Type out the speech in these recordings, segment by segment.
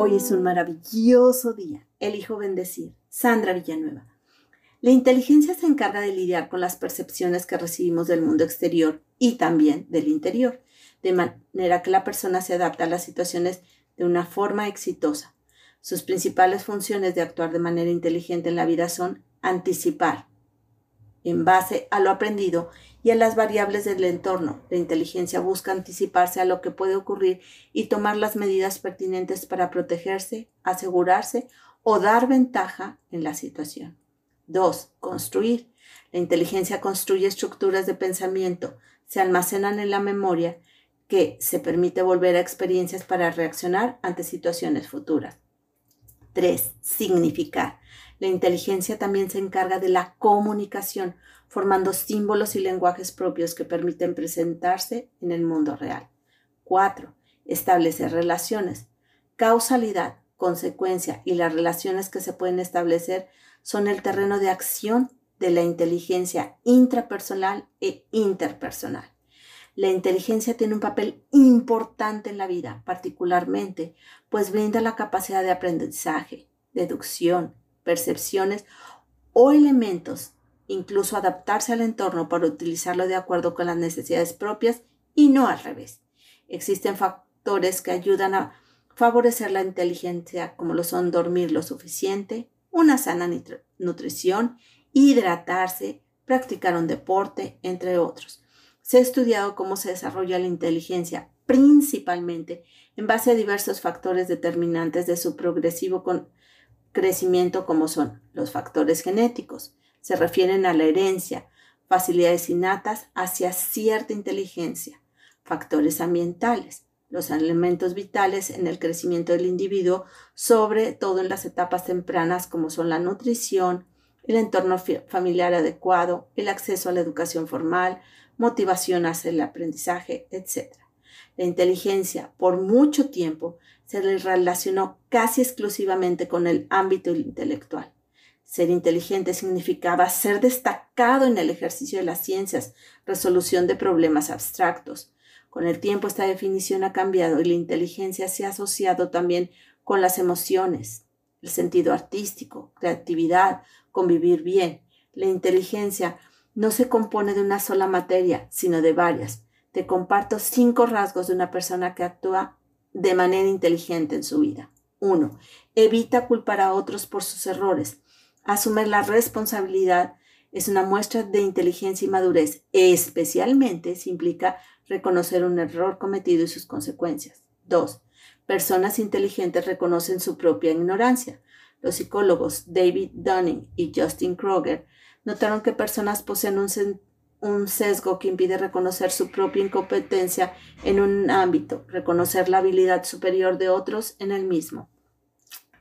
Hoy es un maravilloso día. Elijo bendecir. Sandra Villanueva. La inteligencia se encarga de lidiar con las percepciones que recibimos del mundo exterior y también del interior, de manera que la persona se adapta a las situaciones de una forma exitosa. Sus principales funciones de actuar de manera inteligente en la vida son anticipar, en base a lo aprendido y a las variables del entorno. La inteligencia busca anticiparse a lo que puede ocurrir y tomar las medidas pertinentes para protegerse, asegurarse o dar ventaja en la situación. 2. Construir. La inteligencia construye estructuras de pensamiento, se almacenan en la memoria que se permite volver a experiencias para reaccionar ante situaciones futuras. 3. Significar. La inteligencia también se encarga de la comunicación, formando símbolos y lenguajes propios que permiten presentarse en el mundo real. 4. Establecer relaciones. Causalidad, consecuencia y las relaciones que se pueden establecer son el terreno de acción de la inteligencia intrapersonal e interpersonal. La inteligencia tiene un papel importante en la vida, particularmente, pues brinda la capacidad de aprendizaje, deducción, percepciones o elementos, incluso adaptarse al entorno para utilizarlo de acuerdo con las necesidades propias y no al revés. Existen factores que ayudan a favorecer la inteligencia, como lo son dormir lo suficiente, una sana nutrición, hidratarse, practicar un deporte, entre otros. Se ha estudiado cómo se desarrolla la inteligencia principalmente en base a diversos factores determinantes de su progresivo crecimiento como son los factores genéticos. Se refieren a la herencia, facilidades innatas hacia cierta inteligencia, factores ambientales, los elementos vitales en el crecimiento del individuo, sobre todo en las etapas tempranas como son la nutrición, el entorno familiar adecuado, el acceso a la educación formal, motivación hacia el aprendizaje, etc. La inteligencia por mucho tiempo se le relacionó casi exclusivamente con el ámbito intelectual. Ser inteligente significaba ser destacado en el ejercicio de las ciencias, resolución de problemas abstractos, con el tiempo esta definición ha cambiado y la inteligencia se ha asociado también con las emociones, el sentido artístico, creatividad, convivir bien. La inteligencia no se compone de una sola materia, sino de varias. Te comparto cinco rasgos de una persona que actúa de manera inteligente en su vida. 1. Evita culpar a otros por sus errores. Asumir la responsabilidad es una muestra de inteligencia y madurez, especialmente si implica reconocer un error cometido y sus consecuencias. 2. Personas inteligentes reconocen su propia ignorancia. Los psicólogos David Dunning y Justin Kroger notaron que personas poseen un, sesgo que impide reconocer su propia incompetencia en un ámbito, reconocer la habilidad superior de otros en el mismo.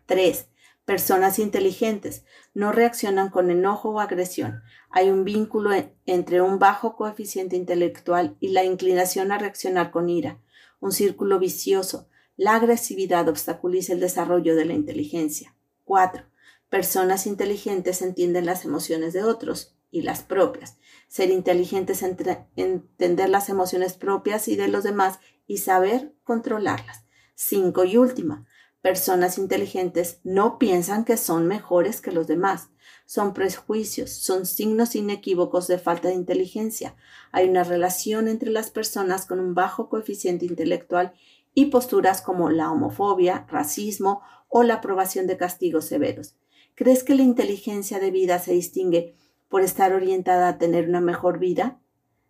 3. Personas inteligentes no reaccionan con enojo o agresión. Hay un vínculo entre un bajo coeficiente intelectual y la inclinación a reaccionar con ira. Un círculo vicioso. La agresividad obstaculiza el desarrollo de la inteligencia. 4. Personas inteligentes entienden las emociones de otros y las propias. Ser inteligentes es entender las emociones propias y de los demás y saber controlarlas. 5. Y última, Personas inteligentes no piensan que son mejores que los demás. Son prejuicios, son signos inequívocos de falta de inteligencia. Hay una relación entre las personas con un bajo coeficiente intelectual y posturas como la homofobia, racismo o la aprobación de castigos severos. ¿Crees que la inteligencia de vida se distingue por estar orientada a tener una mejor vida?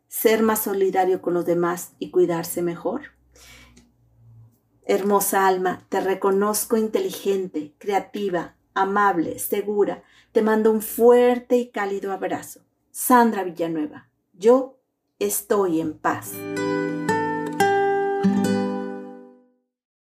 ¿Ser más solidario con los demás y cuidarse mejor? Hermosa alma, te reconozco inteligente, creativa, amable, segura. Te mando un fuerte y cálido abrazo. Sandra Villanueva, yo estoy en paz.